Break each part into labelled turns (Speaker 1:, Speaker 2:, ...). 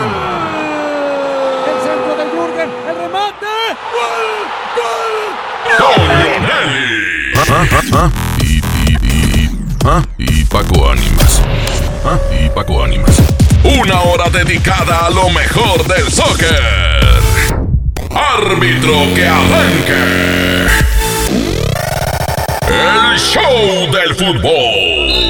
Speaker 1: ¡Gol! El centro de Jürgen, el remate. ¡Gol! ¡Gol!
Speaker 2: Nelly. Y, y, y, ¿ah? y Paco Ánimas. ¿Ah? Y Paco Ánimas. Una hora dedicada a lo mejor del soccer. Árbitro que arranque. El show del fútbol.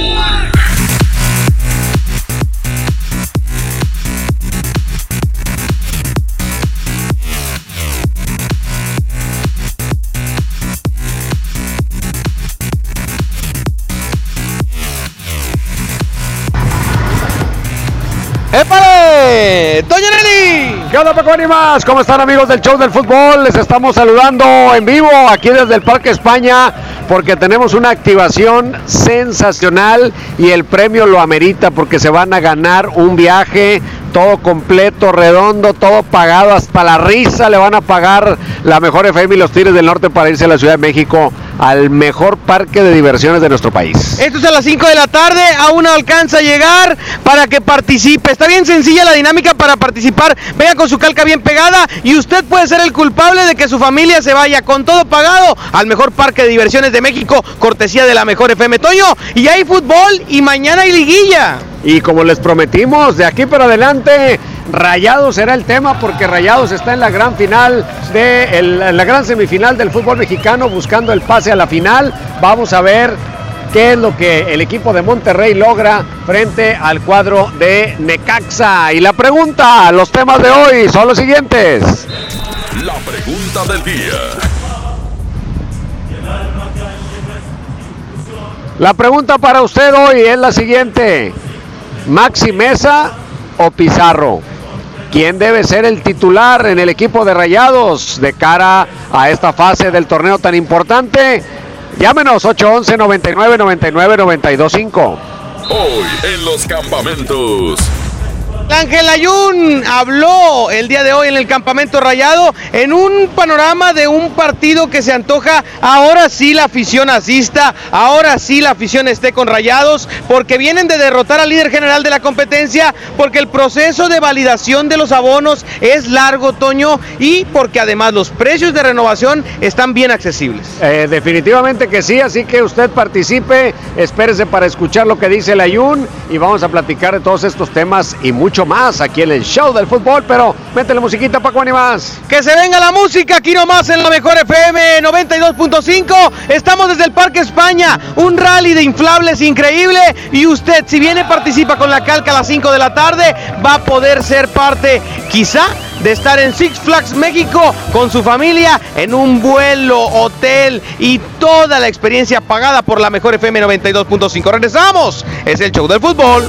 Speaker 3: ¡Épale! ¡Doña Nelly!
Speaker 1: ¿Qué onda, Paco Ánimas? ¿Cómo están, amigos del show del fútbol? Les estamos saludando en vivo aquí desde el Parque España porque tenemos una activación sensacional y el premio lo amerita porque se van a ganar un viaje todo completo, redondo, todo pagado, hasta la risa le van a pagar la mejor FM y los Tigres del Norte para irse a la Ciudad de México al mejor parque de diversiones de nuestro país.
Speaker 3: Esto es a las 5 de la tarde, aún no alcanza a llegar para que participe. Está bien sencilla la dinámica para participar. Venga con su calca bien pegada y usted puede ser el culpable de que su familia se vaya con todo pagado al mejor parque de diversiones de México, cortesía de la mejor FM Toño. Y hay fútbol y mañana hay liguilla.
Speaker 1: Y como les prometimos, de aquí para adelante, Rayados será el tema porque Rayados está en la gran final de el- en la gran semifinal del fútbol mexicano buscando el pase a la final. Vamos a ver qué es lo que el equipo de Monterrey logra frente al cuadro de Necaxa. Y la pregunta, los temas de hoy son los siguientes.
Speaker 2: La pregunta del día.
Speaker 1: La pregunta para usted hoy es la siguiente. Maxi Mesa o Pizarro. ¿Quién debe ser el titular en el equipo de Rayados de cara a esta fase del torneo tan importante? Llámenos 811 99 99 925.
Speaker 2: Hoy en los campamentos.
Speaker 3: Ángel Ayun habló el día de hoy en el campamento rayado en un panorama de un partido que se antoja. Ahora sí la afición asista, ahora sí la afición esté con rayados, porque vienen de derrotar al líder general de la competencia, porque el proceso de validación de los abonos es largo, Toño, y porque además los precios de renovación están bien accesibles.
Speaker 1: Eh, definitivamente que sí, así que usted participe, espérese para escuchar lo que dice el Ayun y vamos a platicar de todos estos temas y mucho más aquí en el show del fútbol, pero métele musiquita Paco Animas.
Speaker 3: Que se venga la música aquí nomás en la mejor FM 92.5. Estamos desde el Parque España, un rally de inflables increíble. Y usted, si viene, participa con la calca a las 5 de la tarde, va a poder ser parte, quizá, de estar en Six Flags México con su familia en un vuelo, hotel y toda la experiencia pagada por la mejor FM 92.5. Regresamos, es el show del fútbol.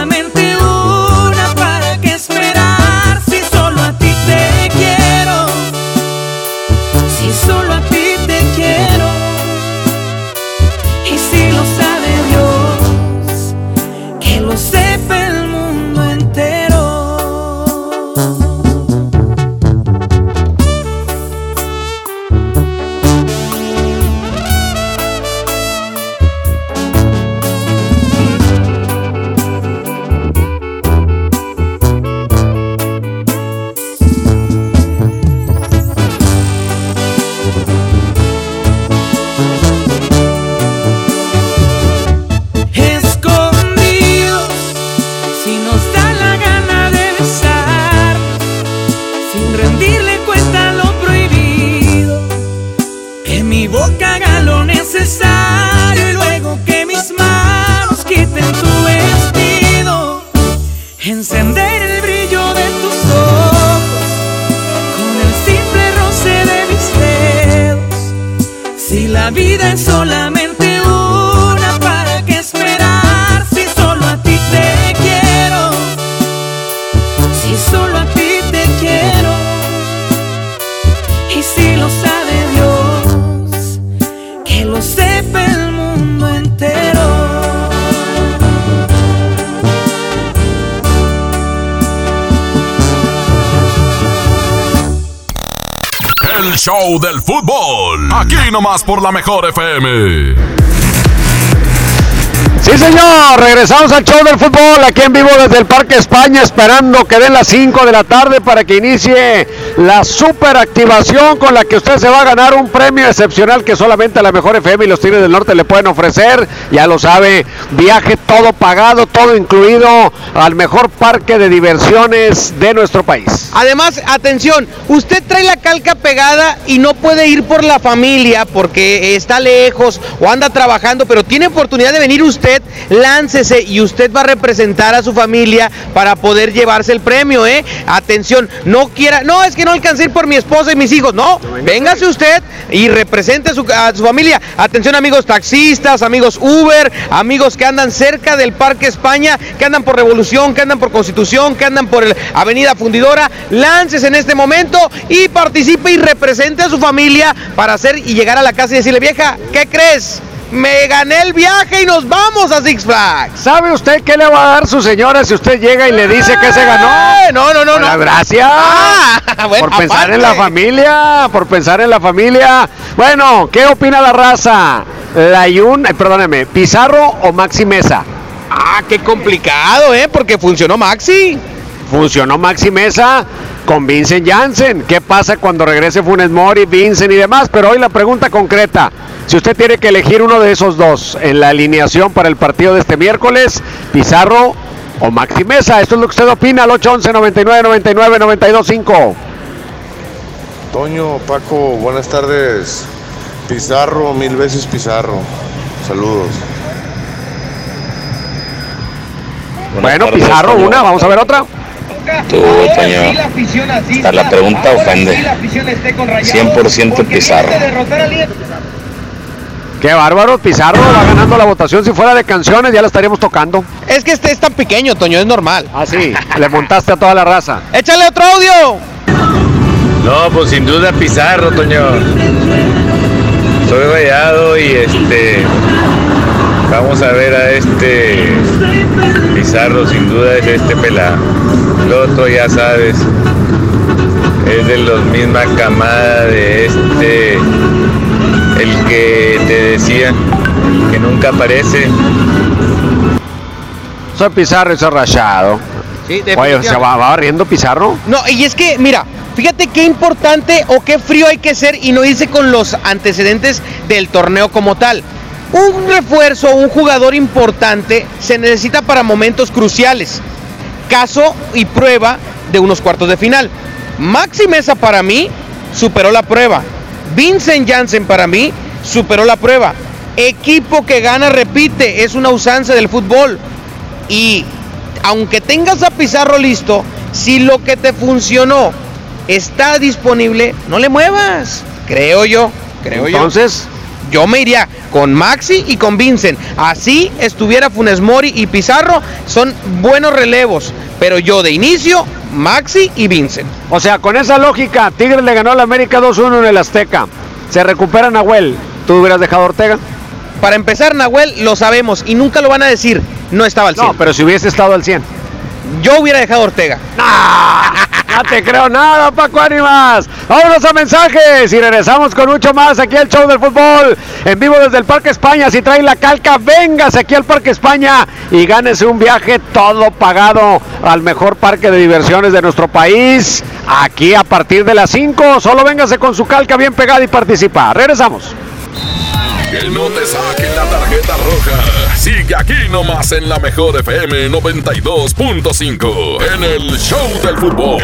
Speaker 4: Show del fútbol. Aquí nomás por la mejor FM.
Speaker 1: Sí, señor, regresamos al show del fútbol aquí en vivo desde el Parque España, esperando que den las 5 de la tarde para que inicie la super activación con la que usted se va a ganar un premio excepcional que solamente la mejor FM y los Tigres del Norte le pueden ofrecer. Ya lo sabe, viaje todo pagado, todo incluido al mejor parque de diversiones de nuestro país.
Speaker 3: Además, atención, usted trae la calca pegada y no puede ir por la familia porque está lejos o anda trabajando, pero tiene oportunidad de venir usted, láncese y usted va a representar a su familia para poder llevarse el premio, ¿eh? Atención, no quiera, no, es que no alcancé por mi esposa y mis hijos, no, véngase usted y represente a su, a su familia. Atención amigos taxistas, amigos Uber, amigos que andan cerca del Parque España, que andan por Revolución, que andan por Constitución, que andan por el Avenida Fundidora, láncese en este momento y participe y represente a su familia para hacer y llegar a la casa y decirle, vieja, ¿qué crees? Me gané el viaje y nos vamos a Six Flags.
Speaker 1: ¿Sabe usted qué le va a dar su señora si usted llega y le dice que se ganó?
Speaker 3: No, no, no, no.
Speaker 1: gracias.
Speaker 3: Ah, bueno,
Speaker 1: por pensar
Speaker 3: aparte.
Speaker 1: en la familia, por pensar en la familia. Bueno, ¿qué opina la raza? Layun, eh, perdóneme, Pizarro o Maxi Mesa.
Speaker 3: Ah, qué complicado, ¿eh? Porque funcionó Maxi.
Speaker 1: Funcionó Maxi Mesa con Vincent Janssen. ¿Qué pasa cuando regrese Funes Mori, Vincent y demás? Pero hoy la pregunta concreta. Si usted tiene que elegir uno de esos dos en la alineación para el partido de este miércoles, Pizarro o Maxi Mesa. Esto es lo que usted opina al 811 99 99 925.
Speaker 5: Toño, Paco, buenas tardes. Pizarro, mil veces Pizarro. Saludos.
Speaker 1: Bueno, Pizarro, una, vamos a ver otra.
Speaker 6: Tú, Toño, hasta la pregunta ofende. 100% Pizarro.
Speaker 1: Qué bárbaro, Pizarro va ganando la votación. Si fuera de canciones, ya la estaríamos tocando.
Speaker 3: Es que este es tan pequeño, Toño, es normal.
Speaker 1: Ah, sí, le montaste a toda la raza.
Speaker 3: Échale otro audio.
Speaker 6: No, pues sin duda Pizarro, Toño. Soy rayado y este. Vamos a ver a este Pizarro, sin duda es este pelado. El otro ya sabes, es de los misma camada de este, el que te decía que nunca aparece.
Speaker 1: Soy Pizarro y soy rayado.
Speaker 3: Sí,
Speaker 1: Oye, ¿se va, va riendo Pizarro?
Speaker 3: No, y es que, mira, fíjate qué importante o qué frío hay que ser y no irse con los antecedentes del torneo como tal. Un refuerzo, un jugador importante se necesita para momentos cruciales. Caso y prueba de unos cuartos de final. Maxi Mesa para mí superó la prueba. Vincent Janssen para mí superó la prueba. Equipo que gana repite, es una usanza del fútbol. Y aunque tengas a Pizarro listo, si lo que te funcionó está disponible, no le muevas. Creo yo, creo yo.
Speaker 1: Entonces,
Speaker 3: yo me iría con Maxi y con Vincent. Así estuviera Funes Mori y Pizarro, son buenos relevos. Pero yo de inicio, Maxi y Vincent.
Speaker 1: O sea, con esa lógica, Tigres le ganó a la América 2-1 en el Azteca. Se recupera Nahuel. ¿Tú hubieras dejado a Ortega?
Speaker 3: Para empezar, Nahuel lo sabemos y nunca lo van a decir. No estaba al 100.
Speaker 1: No, pero si hubiese estado al 100.
Speaker 3: Yo hubiera dejado a Ortega.
Speaker 1: No te creo nada, Paco Ánimas. Vámonos a mensajes y regresamos con mucho más aquí al show del fútbol. En vivo desde el Parque España. Si trae la calca, véngase aquí al Parque España y gánese un viaje todo pagado al mejor parque de diversiones de nuestro país. Aquí a partir de las 5. Solo véngase con su calca bien pegada y participa. Regresamos.
Speaker 2: Que no te saquen la tarjeta roja. Sigue aquí nomás en la mejor FM 92.5 en el Show del Fútbol.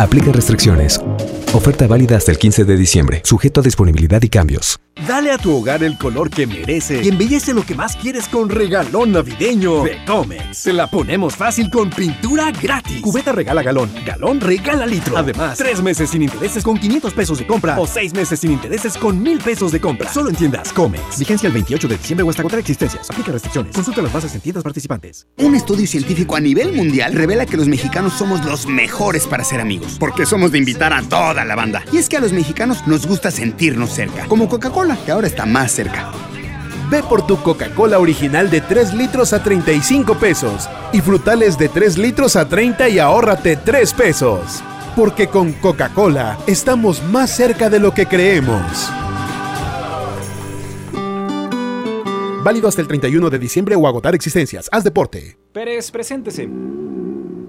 Speaker 7: Aplica restricciones. Oferta válida hasta el 15 de diciembre, sujeto a disponibilidad y cambios.
Speaker 8: Dale a tu hogar el color que merece y embellece lo que más quieres con regalón navideño de Comex. Te la ponemos fácil con pintura gratis. Cubeta regala galón, galón regala litro. Además, tres meses sin intereses con 500 pesos de compra o seis meses sin intereses con 1000 pesos de compra. Solo en tiendas Comex. Vigencia el 28 de diciembre o hasta contra existencias. Aplica restricciones. Consulta las bases en tiendas participantes.
Speaker 5: Un estudio científico a nivel mundial revela que los mexicanos somos los mejores para ser amigos, porque somos de invitar a toda la banda. Y es que a los mexicanos nos gusta sentirnos cerca, como Coca-Cola, que ahora está más cerca.
Speaker 9: Ve por tu Coca-Cola original de 3 litros a 35 pesos y frutales de 3 litros a 30 y ahórrate 3 pesos. Porque con Coca-Cola estamos más cerca de lo que creemos. Válido hasta el 31 de diciembre o agotar existencias. Haz deporte.
Speaker 10: Pérez, preséntese.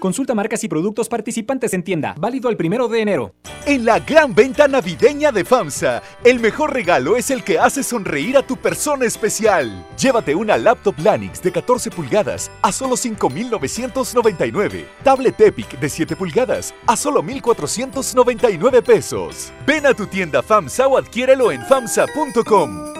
Speaker 10: Consulta marcas y productos participantes en tienda. Válido el primero de enero.
Speaker 11: En la gran venta navideña de FAMSA, el mejor regalo es el que hace sonreír a tu persona especial. Llévate una laptop Lanix de 14 pulgadas a solo 5,999. Tablet Epic de 7 pulgadas a solo 1,499 pesos. Ven a tu tienda FAMSA o adquiérelo en FAMSA.com.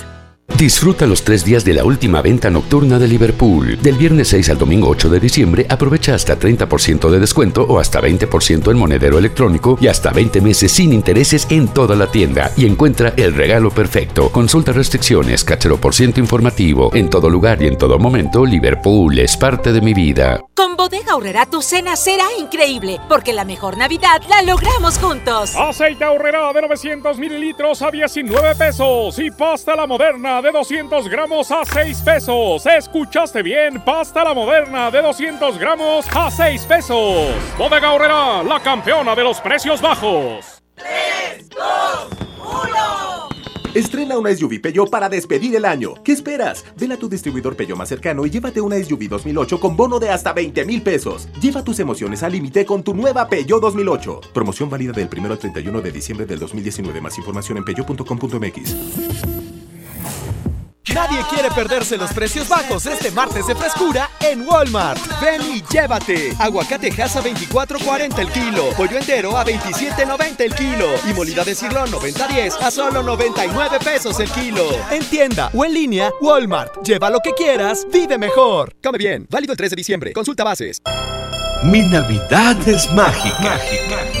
Speaker 12: Disfruta los tres días de la última venta nocturna de Liverpool. Del viernes 6 al domingo 8 de diciembre aprovecha hasta 30% de descuento o hasta 20% en monedero electrónico y hasta 20 meses sin intereses en toda la tienda y encuentra el regalo perfecto. Consulta restricciones, cachero por ciento informativo. En todo lugar y en todo momento, Liverpool es parte de mi vida.
Speaker 13: Con Bodega Aurrera tu cena será increíble, porque la mejor Navidad la logramos juntos.
Speaker 14: Aceite Aurrera de 900 mililitros a 19 pesos y pasta la moderna de de 200 gramos a 6 pesos. ¿Escuchaste bien? Pasta la moderna de 200 gramos a 6 pesos. Bodega Horrera, la campeona de los precios bajos. 3, 2,
Speaker 15: 1. Estrena una SUV Peugeot para despedir el año. ¿Qué esperas? Ven a tu distribuidor Peugeot más cercano y llévate una SUV 2008 con bono de hasta 20 mil pesos. Lleva tus emociones al límite con tu nueva Peugeot 2008. Promoción válida del 1 al 31 de diciembre del 2019. Más información en peugeot.com.mx.
Speaker 16: Nadie quiere perderse los precios bajos este martes de frescura en Walmart. Ven y llévate. Aguacate a 24.40 el kilo. Pollo entero a 27.90 el kilo. Y molida de cirlón 90.10 a solo 99 pesos el kilo. En tienda o en línea, Walmart. Lleva lo que quieras, vive mejor. Come bien. Válido el 3 de diciembre. Consulta bases.
Speaker 8: Mi Navidad es mágica. mágica.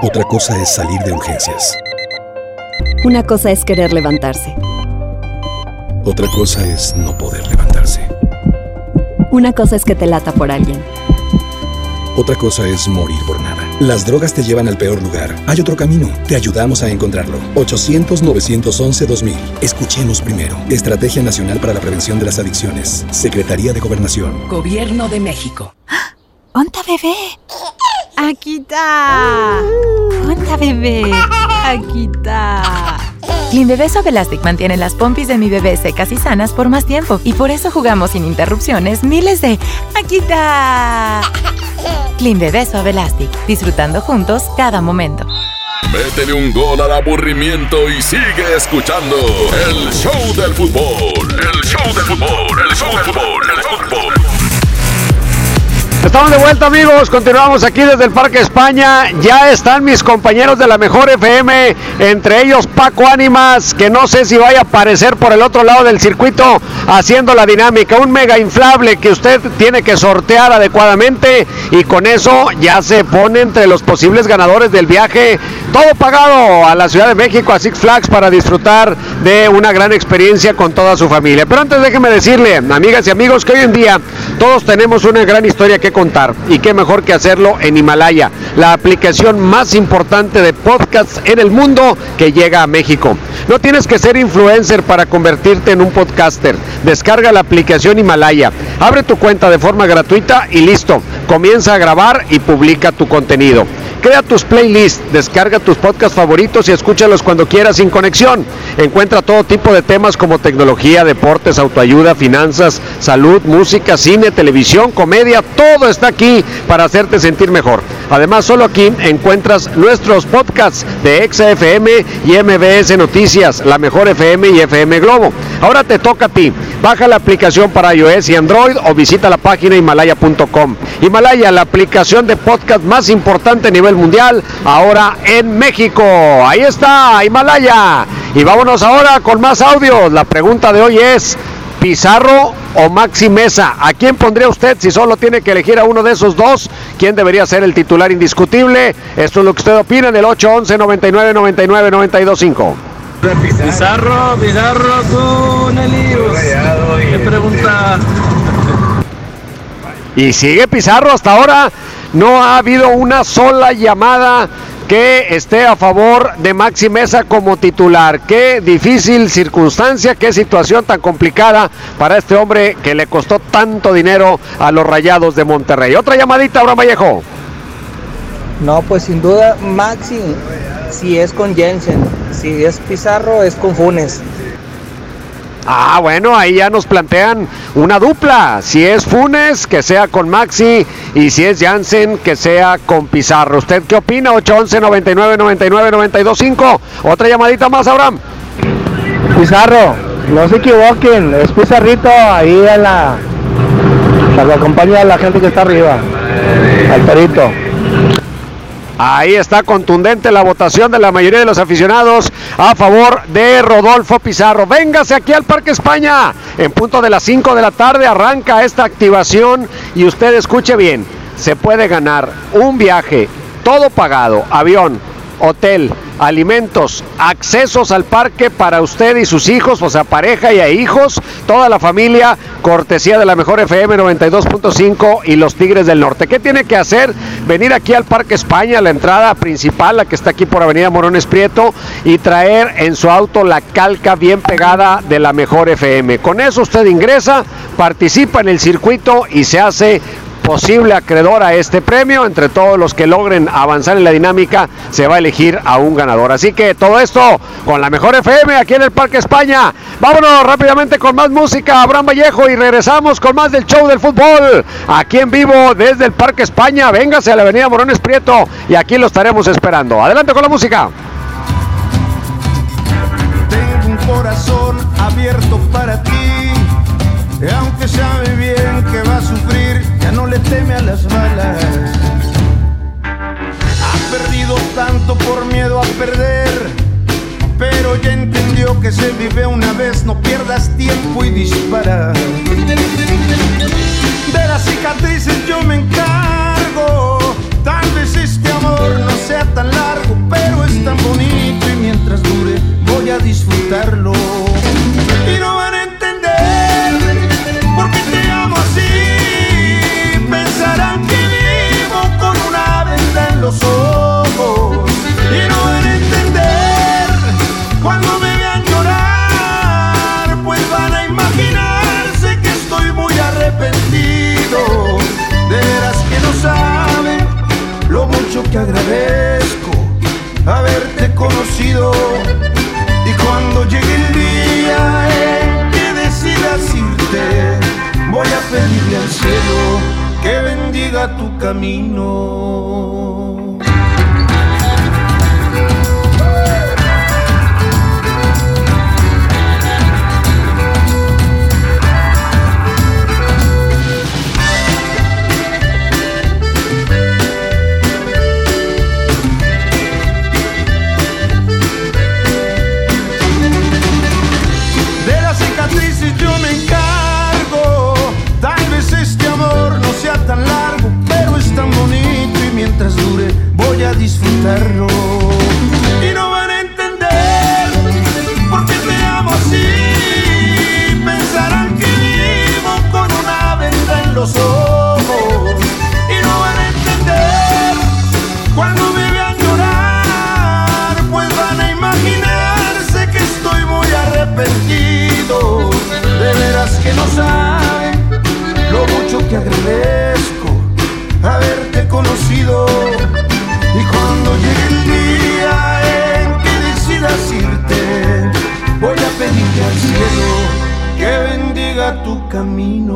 Speaker 17: Otra cosa es salir de urgencias.
Speaker 18: Una cosa es querer levantarse.
Speaker 17: Otra cosa es no poder levantarse.
Speaker 18: Una cosa es que te lata por alguien.
Speaker 17: Otra cosa es morir por nada. Las drogas te llevan al peor lugar. Hay otro camino. Te ayudamos a encontrarlo. 800-911-2000. Escuchemos primero. Estrategia Nacional para la Prevención de las Adicciones. Secretaría de Gobernación.
Speaker 19: Gobierno de México.
Speaker 18: ¡Onta bebé! Aquí está. Onta bebé. Aquí está.
Speaker 20: Clean Bebé Suave Elastic mantiene las pompis de mi bebé secas y sanas por más tiempo y por eso jugamos sin interrupciones miles de Aquí está. Clean Bebé Suave Elastic, disfrutando juntos cada momento.
Speaker 2: Métele un gol al aburrimiento y sigue escuchando el show del fútbol. El show del fútbol, el show del fútbol, el fútbol.
Speaker 1: Estamos de vuelta amigos, continuamos aquí desde el Parque España. Ya están mis compañeros de la mejor FM, entre ellos Paco Ánimas, que no sé si vaya a aparecer por el otro lado del circuito haciendo la dinámica. Un mega inflable que usted tiene que sortear adecuadamente y con eso ya se pone entre los posibles ganadores del viaje. Todo pagado a la Ciudad de México, a Six Flags, para disfrutar de una gran experiencia con toda su familia. Pero antes déjeme decirle, amigas y amigos, que hoy en día todos tenemos una gran historia que contar y qué mejor que hacerlo en Himalaya, la aplicación más importante de podcasts en el mundo que llega a México. No tienes que ser influencer para convertirte en un podcaster. Descarga la aplicación Himalaya, abre tu cuenta de forma gratuita y listo. Comienza a grabar y publica tu contenido. Crea tus playlists, descarga tus podcasts favoritos y escúchalos cuando quieras sin conexión. Encuentra todo tipo de temas como tecnología, deportes, autoayuda, finanzas, salud, música, cine, televisión, comedia, todo está aquí para hacerte sentir mejor. Además, solo aquí encuentras nuestros podcasts de XFM y MBS Noticias, La Mejor FM y FM Globo. Ahora te toca a ti. Baja la aplicación para iOS y Android o visita la página himalaya.com. Himalaya, la aplicación de podcast más importante a nivel mundial, ahora en México. Ahí está, Himalaya. Y vámonos ahora con más audios. La pregunta de hoy es, Pizarro o Maxi Mesa. ¿A quién pondría usted si solo tiene que elegir a uno de esos dos? ¿Quién debería ser el titular indiscutible? Esto es lo que usted opina en el 811 99 99 925.
Speaker 21: Pizarro, Pizarro con Elios. ¿Qué pregunta?
Speaker 1: Y sigue Pizarro hasta ahora. No ha habido una sola llamada que esté a favor de Maxi Mesa como titular. Qué difícil circunstancia, qué situación tan complicada para este hombre que le costó tanto dinero a los Rayados de Monterrey. Otra llamadita, Abraham Vallejo.
Speaker 22: No, pues sin duda Maxi, si es con Jensen, si es Pizarro, es con Funes.
Speaker 1: Ah, bueno, ahí ya nos plantean una dupla. Si es Funes, que sea con Maxi. Y si es Jansen, que sea con Pizarro. ¿Usted qué opina? 811 99 99 925 Otra llamadita más, Abraham.
Speaker 22: Pizarro, no se equivoquen, es Pizarrito ahí en la. Para que acompañe a la gente que está arriba. Al perito.
Speaker 1: Ahí está contundente la votación de la mayoría de los aficionados a favor de Rodolfo Pizarro. Véngase aquí al Parque España. En punto de las 5 de la tarde arranca esta activación y usted escuche bien. Se puede ganar un viaje todo pagado, avión, hotel, alimentos, accesos al parque para usted y sus hijos, o sea, pareja y a hijos, toda la familia, cortesía de la mejor FM 92.5 y los Tigres del Norte. ¿Qué tiene que hacer? Venir aquí al Parque España, la entrada principal, la que está aquí por Avenida Morones Prieto, y traer en su auto la calca bien pegada de la mejor FM. Con eso usted ingresa, participa en el circuito y se hace posible acreedor a este premio. Entre todos los que logren avanzar en la dinámica, se va a elegir a un ganador. Así que todo esto con la mejor FM aquí en el Parque España. Vámonos rápidamente con más música, Abraham Vallejo, y regresamos con más del show del fútbol. Aquí en vivo desde el Parque España. Véngase a la Avenida Morones Prieto y aquí lo estaremos esperando. Adelante con la música.
Speaker 23: Tengo un corazón abierto para ti. Aunque sabe bien que va a sufrir, teme a las balas. Ha perdido tanto por miedo a perder, pero ya entendió que se vive una vez, no pierdas tiempo y dispara. De las cicatrices yo me encargo, camino.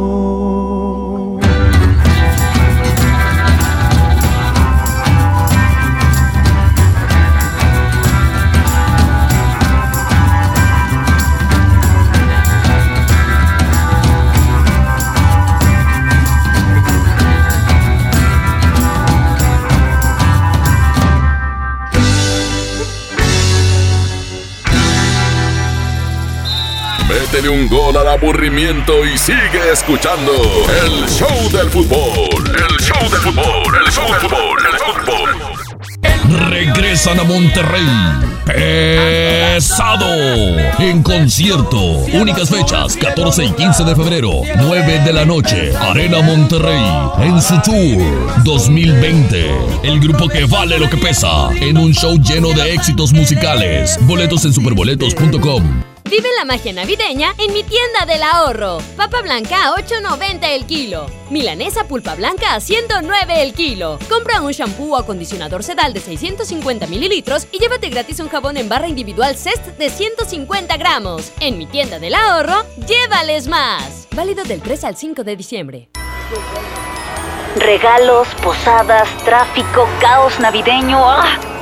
Speaker 2: Aburrimiento y sigue escuchando el show del fútbol. El show del fútbol, el show del fútbol, el fútbol.
Speaker 24: Regresan a Monterrey. Pesado. En concierto. Únicas fechas, 14 y 15 de febrero, 9 de la noche. Arena Monterrey. En su tour 2020. El grupo que vale lo que pesa. En un show lleno de éxitos musicales. Boletos en superboletos.com.
Speaker 25: Vive la magia navideña en mi tienda del ahorro. Papa blanca a 8.90 el kilo. Milanesa pulpa blanca a 109 el kilo. Compra un shampoo o acondicionador sedal de 650 mililitros y llévate gratis un jabón en barra individual Cest de 150 gramos. En mi tienda del ahorro, llévales más. Válido del 3 al 5 de diciembre.
Speaker 26: Regalos, posadas, tráfico, caos navideño. ¡Ah!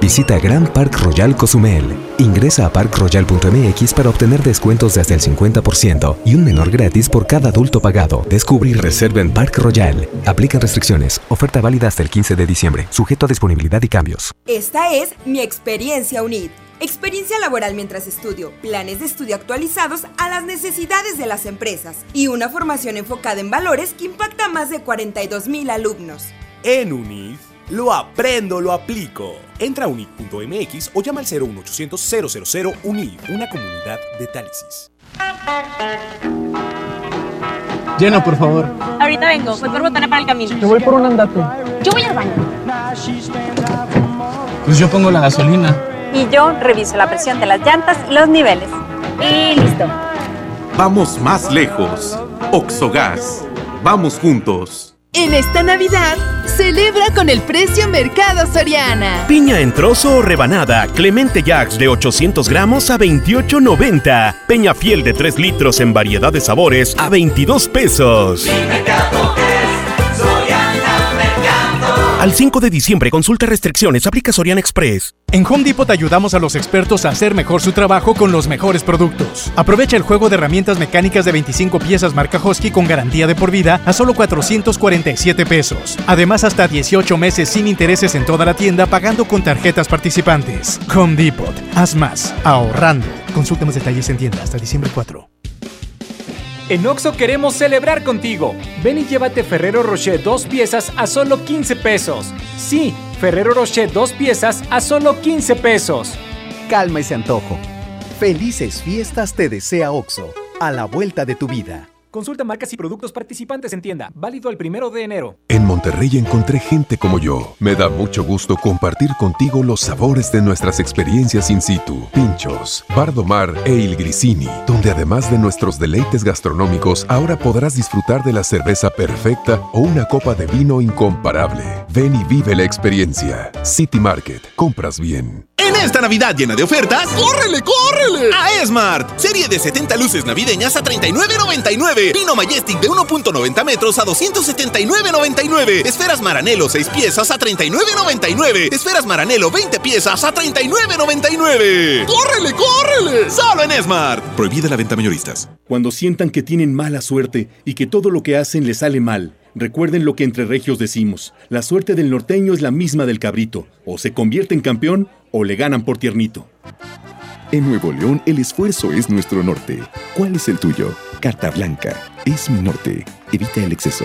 Speaker 7: Visita Grand Park Royal Cozumel. Ingresa a parkroyal.mx para obtener descuentos de hasta el 50% y un menor gratis por cada adulto pagado. Descubre y reserva en Park Royal. Aplican restricciones. Oferta válida hasta el 15 de diciembre. Sujeto a disponibilidad y cambios.
Speaker 27: Esta es mi experiencia UNID. Experiencia laboral mientras estudio, planes de estudio actualizados a las necesidades de las empresas y una formación enfocada en valores que impacta a más de 42 mil alumnos.
Speaker 28: En UNID, lo aprendo, lo aplico. Entra a unid.mx o llama al 01800 000 UNID, una comunidad de Tálisis.
Speaker 22: Llena, por favor.
Speaker 29: Ahorita vengo, voy por botana para el camino.
Speaker 22: Yo voy por un andate.
Speaker 29: Yo voy al baño.
Speaker 22: Pues yo pongo la gasolina.
Speaker 29: Y yo reviso la presión de las llantas y los niveles. Y listo.
Speaker 30: Vamos más lejos. Oxogas. Vamos juntos.
Speaker 4: En esta Navidad, celebra con el precio Mercado Soriana.
Speaker 8: Piña en trozo o rebanada, Clemente Jax de 800 gramos a 28.90. Peña fiel de 3 litros en variedad de sabores a 22 pesos. Al 5 de diciembre, consulta restricciones, aplica Soriana Express.
Speaker 31: En Home Depot ayudamos a los expertos a hacer mejor su trabajo con los mejores productos. Aprovecha el juego de herramientas mecánicas de 25 piezas marca Hosky con garantía de por vida a solo 447 pesos. Además, hasta 18 meses sin intereses en toda la tienda pagando con tarjetas participantes. Home Depot. Haz más. Ahorrando. Consulta más detalles en tienda hasta diciembre 4.
Speaker 32: En Oxo queremos celebrar contigo. Ven y llévate Ferrero Rocher dos piezas a solo 15 pesos. Sí, Ferrero Rocher dos piezas a solo 15 pesos.
Speaker 33: Calma ese antojo. Felices fiestas te desea Oxo, a la vuelta de tu vida.
Speaker 32: Consulta marcas y productos participantes en tienda. Válido el primero de enero.
Speaker 34: En Monterrey encontré gente como yo. Me da mucho gusto compartir contigo los sabores de nuestras experiencias in situ. Pinchos, Bardo Mar e Il Grisini, donde además de nuestros deleites gastronómicos, ahora podrás disfrutar de la cerveza perfecta o una copa de vino incomparable. Ven y vive la experiencia. City Market. Compras bien.
Speaker 11: En esta Navidad llena de ofertas, ¡córrele, córrele! A Esmart. Serie de 70 luces navideñas a 39.99. Pino Majestic de 1.90 metros a 279.99. Esferas Maranelo 6 piezas a 39.99. Esferas Maranelo 20 piezas a 39.99. ¡Córrele, córrele! Solo en Esmart. Prohibida la venta mayoristas.
Speaker 35: Cuando sientan que tienen mala suerte y que todo lo que hacen les sale mal. Recuerden lo que entre regios decimos, la suerte del norteño es la misma del cabrito, o se convierte en campeón o le ganan por tiernito.
Speaker 36: En Nuevo León el esfuerzo es nuestro norte. ¿Cuál es el tuyo? Carta Blanca. Es mi norte. Evita el exceso.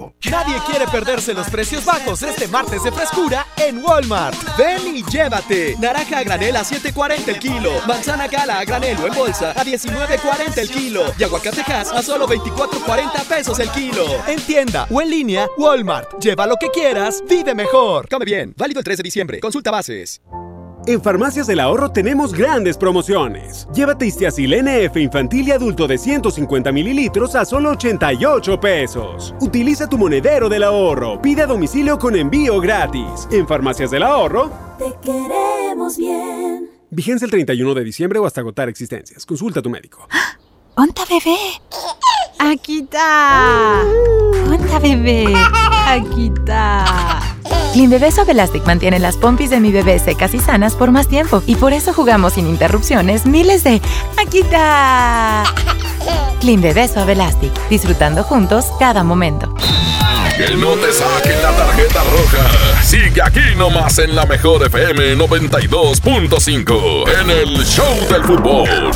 Speaker 16: Nadie quiere perderse los precios bajos este martes de frescura en Walmart. Ven y llévate. Naranja a granel a 7.40 el kilo. Manzana gala a granel o en bolsa a 19.40 el kilo. Y aguacate Hass a solo 24.40 pesos el kilo. En tienda o en línea, Walmart. Lleva lo que quieras, vive mejor. Come bien. Válido el 3 de diciembre. Consulta bases.
Speaker 37: En Farmacias del Ahorro tenemos grandes promociones. Llévate Istiazil NF infantil y adulto de 150 mililitros a solo 88 pesos. Utiliza tu monedero del ahorro. Pide a domicilio con envío gratis. En Farmacias del Ahorro.
Speaker 38: Te queremos bien.
Speaker 37: Vigencia el 31 de diciembre o hasta agotar existencias. Consulta a tu médico.
Speaker 39: ¡Onta bebé! ¡Aquí está! ¡Onta bebé! ¡Aquí está!
Speaker 18: Clean Bebé Elastic mantiene las pompis de mi bebé secas y sanas por más tiempo y por eso jugamos sin interrupciones miles de ¡Aquí está! Clean Bebé Elastic, disfrutando juntos cada momento.
Speaker 2: Que no te saquen la tarjeta roja. Sigue aquí nomás en la mejor FM 92.5 en el Show del Fútbol.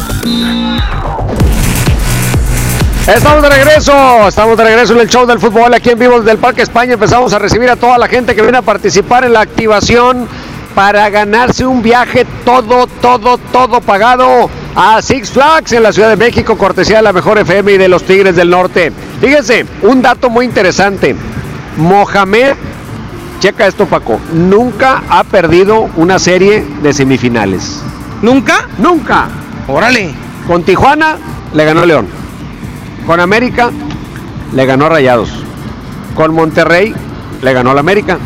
Speaker 1: Estamos de regreso, estamos de regreso en el show del fútbol aquí en vivo desde el Parque España. Empezamos a recibir a toda la gente que viene a participar en la activación para ganarse un viaje todo, todo, todo pagado a Six Flags en la Ciudad de México, cortesía de la mejor FM y de los Tigres del Norte. Fíjense, un dato muy interesante. Mohamed, checa esto Paco, nunca ha perdido una serie de semifinales.
Speaker 3: ¿Nunca?
Speaker 1: Nunca.
Speaker 3: Órale.
Speaker 1: Con Tijuana le ganó León. Con América le ganó Rayados. Con Monterrey le ganó al América.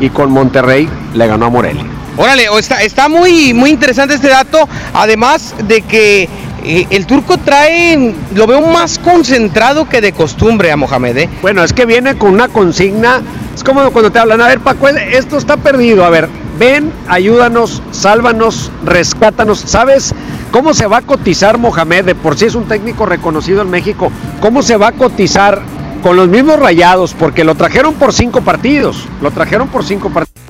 Speaker 1: Y con Monterrey le ganó a Morelia.
Speaker 3: Órale, está, está muy, muy interesante este dato, además de que eh, el turco trae, lo veo más concentrado que de costumbre a Mohamed. ¿eh?
Speaker 1: Bueno, es que viene con una consigna, es como cuando te hablan, a ver Paco, esto está perdido, a ver, ven, ayúdanos, sálvanos, rescátanos, ¿sabes? ¿Cómo se va a cotizar Mohamed? De por sí es un técnico reconocido en México. ¿Cómo se va a cotizar con los mismos rayados? Porque lo trajeron por cinco partidos. Lo trajeron por cinco partidos.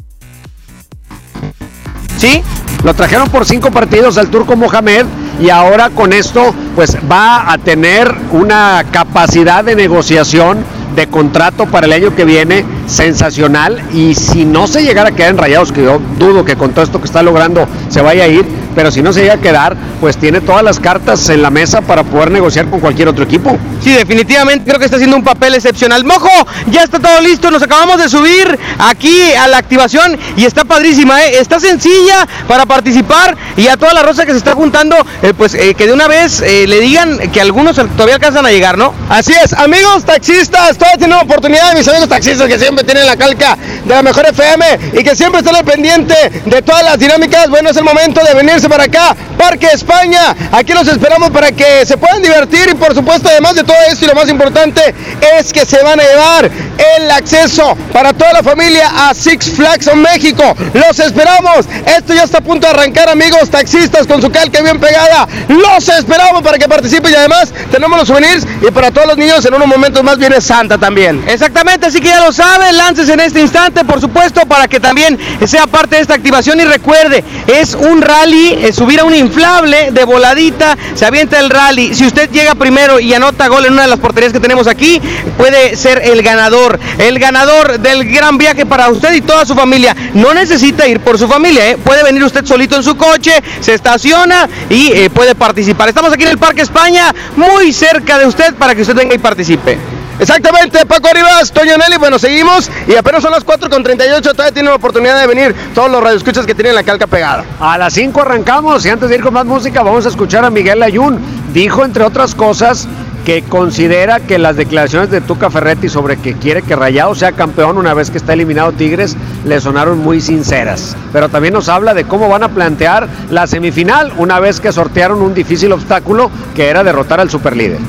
Speaker 1: Sí, lo trajeron por cinco partidos al turco Mohamed y ahora con esto pues va a tener una capacidad de negociación de contrato para el año que viene sensacional y si no se llegara a quedar en Rayados, que yo dudo que con todo esto que está logrando se vaya a ir, pero si no se llega a quedar, pues tiene todas las cartas en la mesa para poder negociar con cualquier otro equipo.
Speaker 3: Sí, definitivamente creo que está haciendo un papel excepcional. Mojo, ya está todo listo, nos acabamos de subir aquí a la activación y está padrísima, ¿eh? está sencilla para participar y a toda la rosa que se está juntando, eh, pues eh, que de una vez eh, le digan que algunos todavía alcanzan a llegar, ¿no?
Speaker 40: Así es, amigos taxistas, todavía tienen oportunidad, mis amigos taxistas que siempre tienen la calca de la mejor FM y que siempre están al pendiente de todas las dinámicas. Bueno, es el momento de para acá, Parque España. Aquí los esperamos para que se puedan divertir y por supuesto, además de todo esto y lo más importante es que se van a llevar el acceso para toda la familia a Six Flags México. Los esperamos. Esto ya está a punto de arrancar, amigos taxistas con su calca bien pegada. Los esperamos para que participen y además tenemos los souvenirs y para todos los niños en unos momentos más viene Santa también.
Speaker 3: Exactamente, así que ya lo saben, lances en este instante, por supuesto, para que también sea parte de esta activación y recuerde, es un rally, es subir a un inflable de voladita, se avienta el rally. Si usted llega primero y anota gol en una de las porterías que tenemos aquí, puede ser el ganador, el ganador del gran viaje para usted y toda su familia. No necesita ir por su familia, ¿eh? puede venir usted solito en su coche, se estaciona y eh, puede participar. Estamos aquí en el Parque España, muy cerca de usted para que usted venga y participe.
Speaker 40: Exactamente, Paco Arribas, Toño Nelly, bueno, seguimos y apenas son las 4 con 38, todavía tienen la oportunidad de venir todos los radioescuchas que tienen la calca pegada.
Speaker 1: A las 5 arrancamos y antes de ir con más música vamos a escuchar a Miguel Ayun. Dijo, entre otras cosas, que considera que las declaraciones de Tuca Ferretti sobre que quiere que Rayado sea campeón una vez que está eliminado Tigres le sonaron muy sinceras. Pero también nos habla de cómo van a plantear la semifinal una vez que sortearon un difícil obstáculo que era derrotar al superlíder.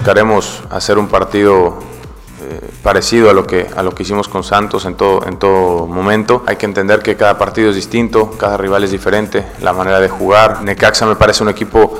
Speaker 41: Buscaremos hacer un partido eh, parecido a lo que a lo que hicimos con Santos en todo en todo momento. Hay que entender que cada partido es distinto, cada rival es diferente, la manera de jugar. Necaxa me parece un equipo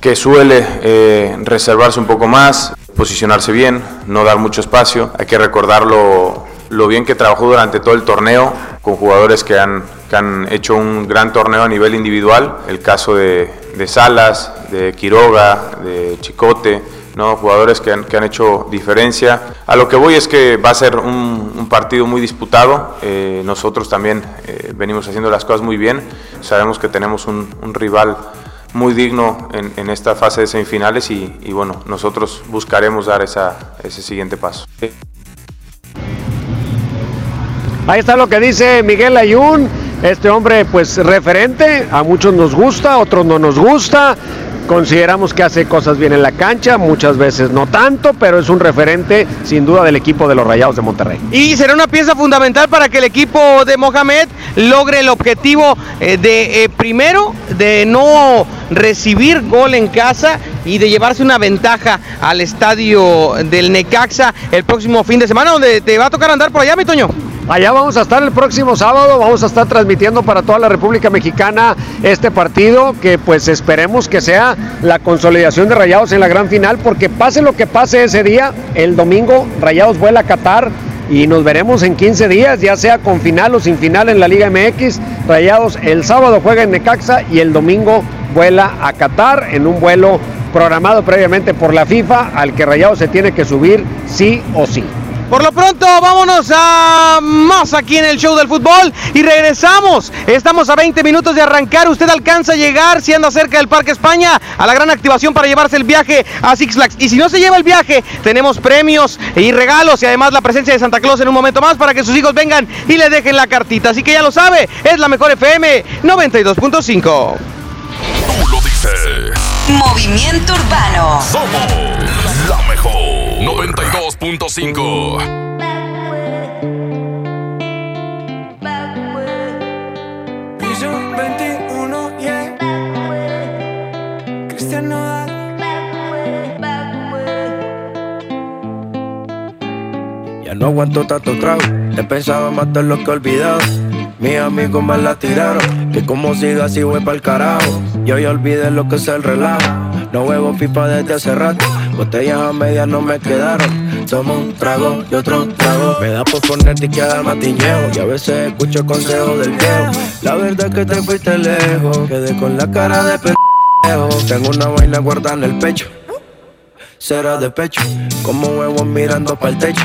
Speaker 41: que suele eh, reservarse un poco más, posicionarse bien, no dar mucho espacio. Hay que recordar lo, lo bien que trabajó durante todo el torneo con jugadores que han, que han hecho un gran torneo a nivel individual. El caso de, de Salas, de Quiroga, de Chicote, ¿no? jugadores que han, que han, hecho diferencia. A lo que voy es que va a ser un, partido muy disputado. Eh, nosotros también eh, venimos haciendo las cosas muy bien. Sabemos que tenemos un, rival muy digno en, esta fase de semifinales y, bueno, nosotros buscaremos dar ese siguiente paso.
Speaker 1: Ahí está lo que dice Miguel Ayun, este hombre pues referente, a muchos nos gusta, a otros no nos gusta, consideramos que hace cosas bien en la cancha, muchas veces no tanto, pero es un referente sin duda del equipo de los Rayados de Monterrey.
Speaker 3: Y será una pieza fundamental para que el equipo de Mohamed logre el objetivo eh, de eh, primero de no recibir gol en casa y de llevarse una ventaja al estadio del Necaxa el próximo fin de semana, donde te va a tocar andar por allá, mi Toño.
Speaker 1: Allá vamos a estar el próximo sábado, vamos a estar transmitiendo para toda la República Mexicana este partido que pues esperemos que sea la consolidación de Rayados en la gran final porque pase lo que pase ese día, el domingo Rayados vuela a Qatar y nos veremos en 15 días, ya sea con final o sin final en la Liga MX. Rayados el sábado juega en Necaxa y el domingo vuela a Qatar en un vuelo programado previamente por la FIFA al que Rayados se tiene que subir sí o sí.
Speaker 3: Por lo pronto, vámonos a más aquí en el show del fútbol y regresamos. Estamos a 20 minutos de arrancar. Usted alcanza a llegar si anda cerca del Parque España a la gran activación para llevarse el viaje a Six Flags. Y si no se lleva el viaje, tenemos premios y regalos y además la presencia de Santa Claus en un momento más para que sus hijos vengan y le dejen la cartita. Así que ya lo sabe, es la mejor FM 92.5.
Speaker 2: Tú lo dices.
Speaker 42: Movimiento Urbano.
Speaker 2: Somos 92.5.
Speaker 43: Piso 21, yeah. Cristian Nodal.
Speaker 27: Ya no aguanto tanto trago. He pensado de lo que he olvidado. Mis amigos me la tiraron. Que como siga así voy pa'l carajo. Yo ya olvidé lo que es el relajo. No huevo pipa desde hace rato. Botellas a medias no me quedaron. Tomo un trago y otro trago. Me da por ponerte y quedar matiñeo. Y a veces escucho consejos del viejo. La verdad es que te fuiste lejos. Quedé con la cara de pendejo. Tengo una vaina guardada en el pecho. Será de pecho. Como huevos mirando para el techo.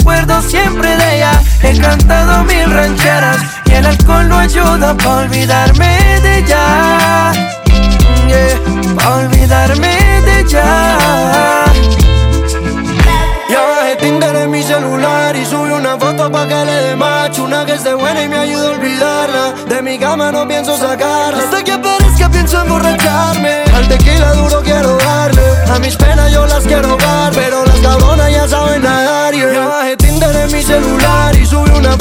Speaker 43: acuerdo siempre de ella. He cantado mil rancheras y el alcohol no ayuda para olvidarme de ella. Yeah, para olvidarme de ella.
Speaker 23: Ya bajé Tinder en mi celular y subí una foto pa' que le dé macho Una que esté buena y me ayude a olvidarla De mi cama no pienso sacarla Hasta que aparezca pienso emborracharme Al tequila duro quiero darle A mis penas yo las quiero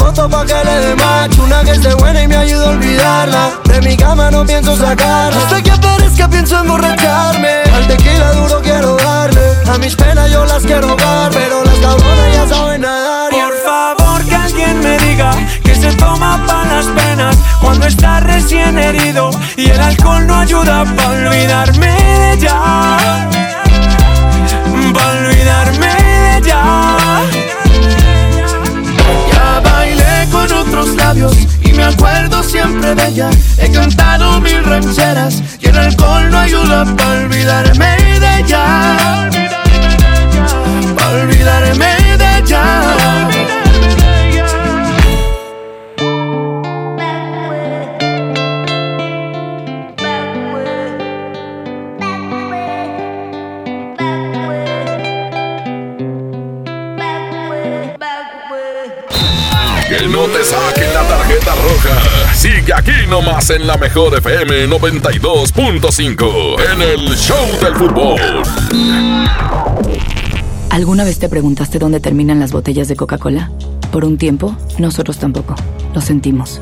Speaker 23: foto pa' que le dé macho Una que esté buena y me ayude a olvidarla De mi cama no pienso sacarla Hasta que aparezca pienso emborracharme Al tequila duro quiero darle A mis penas yo las quiero ahogar Pero las cabronas ya saben nadar.
Speaker 43: Por favor que alguien me diga que se toma para las penas cuando está recién herido y el alcohol no ayuda para olvidarme de ella. Para olvidarme de ella.
Speaker 44: Y me acuerdo siempre de ella. He cantado mil rancheras y el alcohol no ayuda para olvidarme de ella. Para olvidarme de ella.
Speaker 2: Saquen la tarjeta roja. Sigue aquí nomás en la mejor FM 92.5 en el Show del Fútbol.
Speaker 20: ¿Alguna vez te preguntaste dónde terminan las botellas de Coca-Cola? Por un tiempo, nosotros tampoco. Lo sentimos.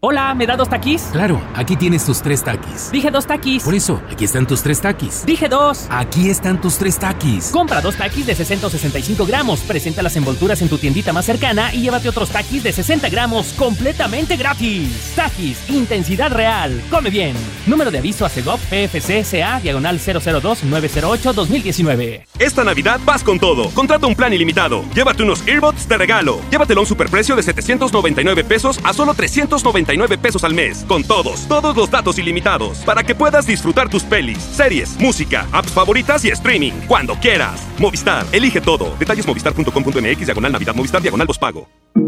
Speaker 4: Hola, ¿me da dos taquis?
Speaker 8: Claro, aquí tienes tus tres taquis.
Speaker 4: Dije dos taquis.
Speaker 8: Por eso, aquí están tus tres taquis.
Speaker 4: Dije dos.
Speaker 8: Aquí están tus tres taquis.
Speaker 4: Compra dos taquis de 665 gramos, presenta las envolturas en tu tiendita más cercana y llévate otros taquis de 60 gramos completamente gratis. Taquis, intensidad real. Come bien. Número de aviso a Segov PFC CA diagonal 002-908-2019.
Speaker 45: Esta Navidad vas con todo. Contrata un plan ilimitado. Llévate unos earbuds de regalo. Llévatelo a un superprecio de 799 pesos a solo 399 pesos al mes. Con todos, todos los datos ilimitados. Para que puedas disfrutar tus pelis, series, música, apps favoritas y streaming. Cuando quieras. Movistar, elige todo. Detalles movistar.com.mx diagonal Navidad Movistar diagonal pago.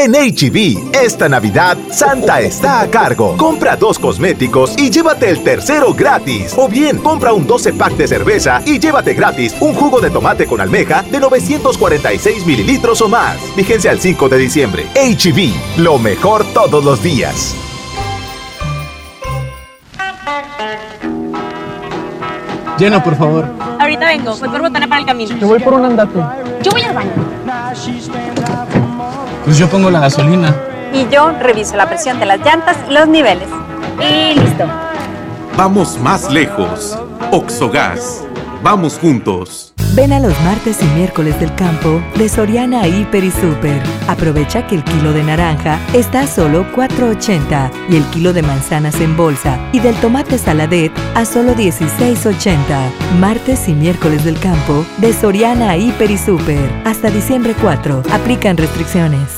Speaker 46: En HB, esta Navidad, Santa está a cargo. Compra dos cosméticos y llévate el tercero gratis. O bien, compra un 12 pack de cerveza y llévate gratis un jugo de tomate con almeja de 946 mililitros o más. Vigencia al 5 de diciembre. HB, lo mejor todos los días.
Speaker 22: Llena, por favor.
Speaker 47: Ahorita vengo, voy por botana para el camino.
Speaker 22: Te voy por un andate.
Speaker 47: Yo voy al baño.
Speaker 22: Pues yo pongo la gasolina.
Speaker 47: Y yo reviso la presión de las llantas y los niveles. Y listo.
Speaker 48: Vamos más lejos. Oxogas. Vamos juntos.
Speaker 49: Ven a los martes y miércoles del campo de Soriana Hiper y Super. Aprovecha que el kilo de naranja está a solo 4.80 y el kilo de manzanas en bolsa y del tomate saladet a solo 16.80. Martes y miércoles del campo de Soriana Hiper y Super. Hasta diciembre 4. Aplican restricciones.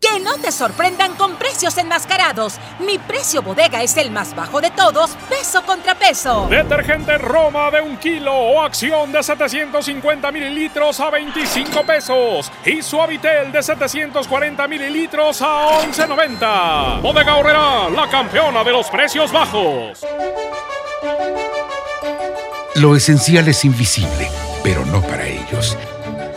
Speaker 50: Que no te sorprendan con precios enmascarados. Mi precio bodega es el más bajo de todos, peso contra peso.
Speaker 14: Detergente Roma de un kilo o acción de 750 mililitros a 25 pesos. Y Suavitel de 740 mililitros a 11.90. Bodega Horrera, la campeona de los precios bajos.
Speaker 34: Lo esencial es invisible, pero no para ellos.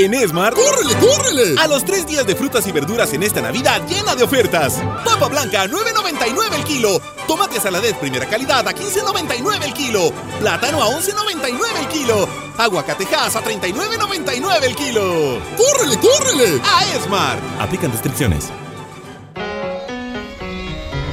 Speaker 11: En Esmar, ¡córrele, córrele! A los tres días de frutas y verduras en esta Navidad llena de ofertas. Papa blanca a 9.99 el kilo. Tomate saladet primera calidad a 15.99 el kilo. Plátano a 11.99 el kilo. Aguacatejas a 39.99 el kilo. ¡Córrele, córrele! A Esmar. Aplican restricciones.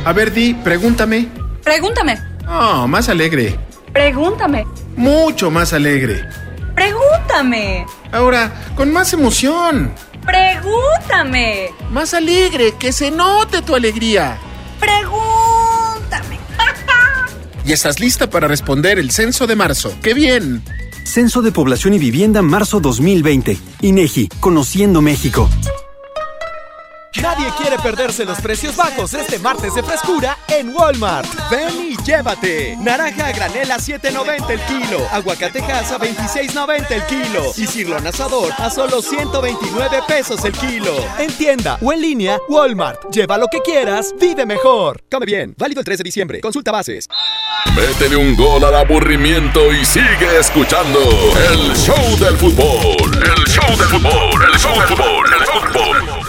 Speaker 51: A ver, Di, pregúntame.
Speaker 47: Pregúntame.
Speaker 51: Oh, más alegre.
Speaker 47: Pregúntame.
Speaker 51: Mucho más alegre.
Speaker 47: Pregúntame.
Speaker 51: Ahora, con más emoción.
Speaker 47: Pregúntame.
Speaker 51: Más alegre, que se note tu alegría.
Speaker 47: Pregúntame.
Speaker 51: ¿Y estás lista para responder el censo de marzo? ¡Qué bien!
Speaker 52: Censo de Población y Vivienda marzo 2020. INEGI, Conociendo México.
Speaker 16: Nadie quiere perderse los precios bajos este martes de frescura en Walmart. Ven y llévate. Naranja a granel a 7.90 el kilo. Aguacatejas a 26.90 el kilo. Y cirlón asador a solo 129 pesos el kilo. En tienda o en línea, Walmart. Lleva lo que quieras, vive mejor. Come bien. Válido el 3 de diciembre. Consulta bases.
Speaker 2: Métele un gol al aburrimiento y sigue escuchando el show del fútbol. El show del fútbol. El show del fútbol. El show del fútbol.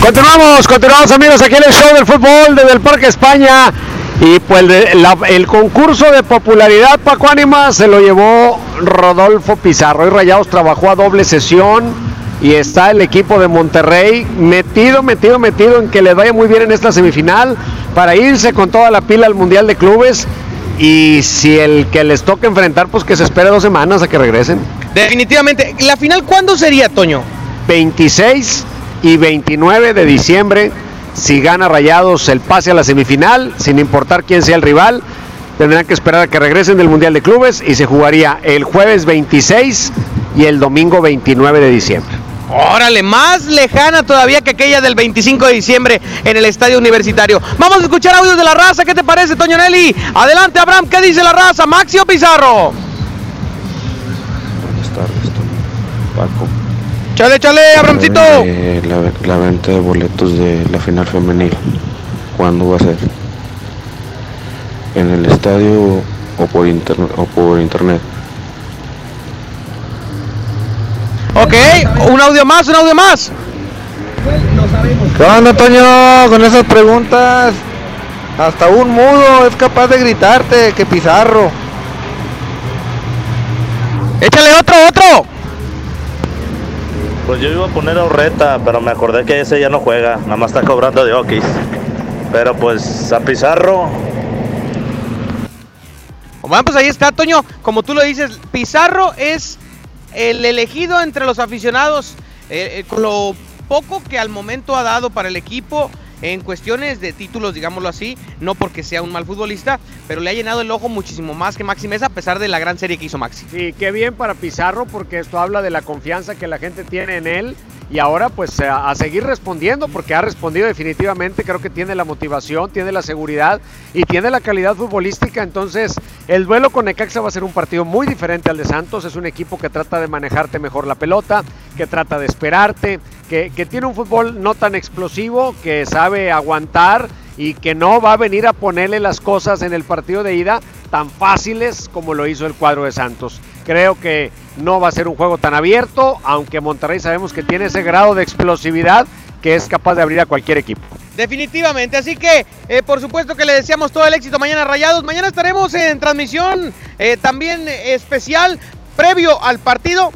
Speaker 1: Continuamos, continuamos amigos aquí en el show del fútbol desde el Parque España. Y pues el, la- el concurso de popularidad Paco Ánima se lo llevó Rodolfo Pizarro. Y Rayados trabajó a doble sesión y está el equipo de Monterrey metido, metido, metido en que les vaya muy bien en esta semifinal para irse con toda la pila al Mundial de Clubes. Y si el que les toca enfrentar, pues que se espere dos semanas a que regresen.
Speaker 3: Definitivamente. ¿La final cuándo sería, Toño?
Speaker 1: 26 y 29 de diciembre. Si gana Rayados el pase a la semifinal, sin importar quién sea el rival, tendrán que esperar a que regresen del Mundial de Clubes y se jugaría el jueves 26 y el domingo 29 de diciembre.
Speaker 3: Órale, más lejana todavía que aquella del 25 de diciembre en el estadio universitario. Vamos a escuchar audios de la raza. ¿Qué te parece, Toño Nelly? Adelante, Abraham. ¿Qué dice la raza? Maxi o Pizarro.
Speaker 53: Buenas tardes, Paco.
Speaker 3: Chale, chale, Abramcito.
Speaker 53: Eh, la, la venta de boletos de la final femenil, ¿cuándo va a ser? ¿En el estadio o por, internet o por internet?
Speaker 3: Ok, un audio más, un audio más.
Speaker 54: ¿Qué onda, Toño? Con esas preguntas, hasta un mudo es capaz de gritarte que Pizarro.
Speaker 3: Échale otro, otro.
Speaker 55: Pues yo iba a poner a Urreta, pero me acordé que ese ya no juega, nada más está cobrando de Okis. Pero pues a Pizarro,
Speaker 3: Bueno, pues ahí está, Toño. Como tú lo dices, Pizarro es el elegido entre los aficionados eh, eh, con lo poco que al momento ha dado para el equipo en cuestiones de títulos, digámoslo así, no porque sea un mal futbolista, pero le ha llenado el ojo muchísimo más que Maxi Mesa a pesar de la gran serie que hizo Maxi.
Speaker 1: Sí, qué bien para Pizarro porque esto habla de la confianza que la gente tiene en él y ahora pues a, seguir respondiendo porque ha respondido definitivamente, creo que tiene la motivación, tiene la seguridad y tiene la calidad futbolística, entonces el duelo con Necaxa va a ser un partido muy diferente al de Santos, es un equipo que trata de manejarte mejor la pelota, que trata de esperarte, que tiene un fútbol no tan explosivo, que sabe aguantar y que no va a venir a ponerle las cosas en el partido de ida tan fáciles como lo hizo el cuadro de Santos. Creo que no va a ser un juego tan abierto, aunque Monterrey sabemos que tiene ese grado de explosividad que es capaz de abrir a cualquier equipo.
Speaker 3: Definitivamente, así que eh, por supuesto que le deseamos todo el éxito mañana Rayados. Mañana estaremos en transmisión eh, también eh, especial previo al partido.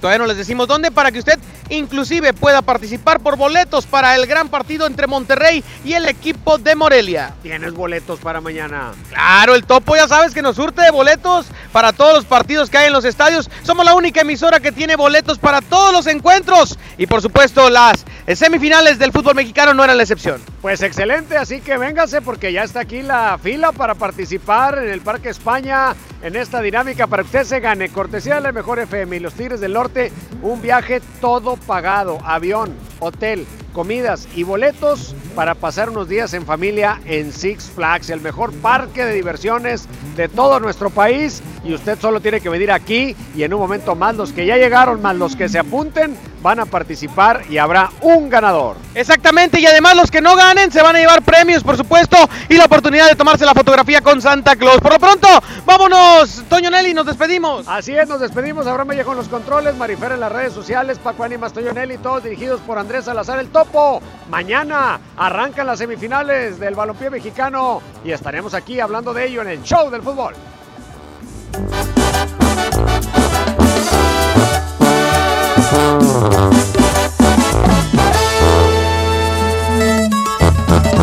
Speaker 3: Todavía no les decimos dónde para que usted inclusive pueda participar por boletos para el gran partido entre Monterrey y el equipo de Morelia.
Speaker 1: ¿Tienes boletos para mañana?
Speaker 3: Claro, el topo ya sabes que nos surte de boletos para todos los partidos que hay en los estadios. Somos la única emisora que tiene boletos para todos los encuentros. Y por supuesto las semifinales del fútbol mexicano no eran la excepción.
Speaker 1: Pues excelente, así que véngase porque ya está aquí la fila para participar en el Parque España en esta dinámica para que usted se gane. Cortesía de la mejor FM y los Tigres del Norte, un viaje todo pagado, avión, hotel, comidas y boletos para pasar unos días en familia en Six Flags, el mejor parque de diversiones de todo nuestro país. Y usted solo tiene que venir aquí y en un momento más los que ya llegaron, más los que se apunten, van a participar y habrá un ganador.
Speaker 3: Exactamente, y además los que no ganen se van a llevar premios, por supuesto, y la oportunidad de tomarse la fotografía con Santa Claus. Por lo pronto, vámonos, Toño Nelly, nos despedimos.
Speaker 1: Así es, nos despedimos. Abraham Vallejo en los controles, Marifer en las redes sociales, Paco Ánimas, Toño Nelly, todos dirigidos por Andrés Salazar el Topo. Mañana arrancan las semifinales del balompié mexicano y estaremos aquí hablando de ello en el show del fútbol.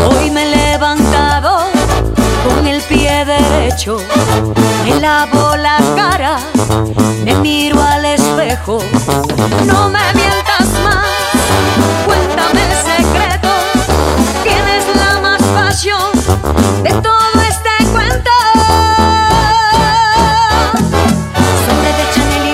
Speaker 31: Hoy me he levantado con el pie derecho, me lavo la cara, me miro al espejo. No me mientas más, cuéntame el secreto. Tienes la más pasión de todo este cuento. De Chanel y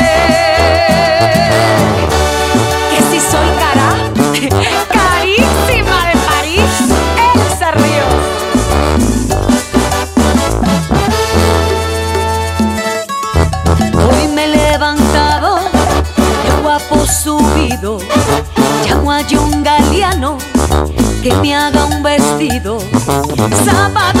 Speaker 31: Sábado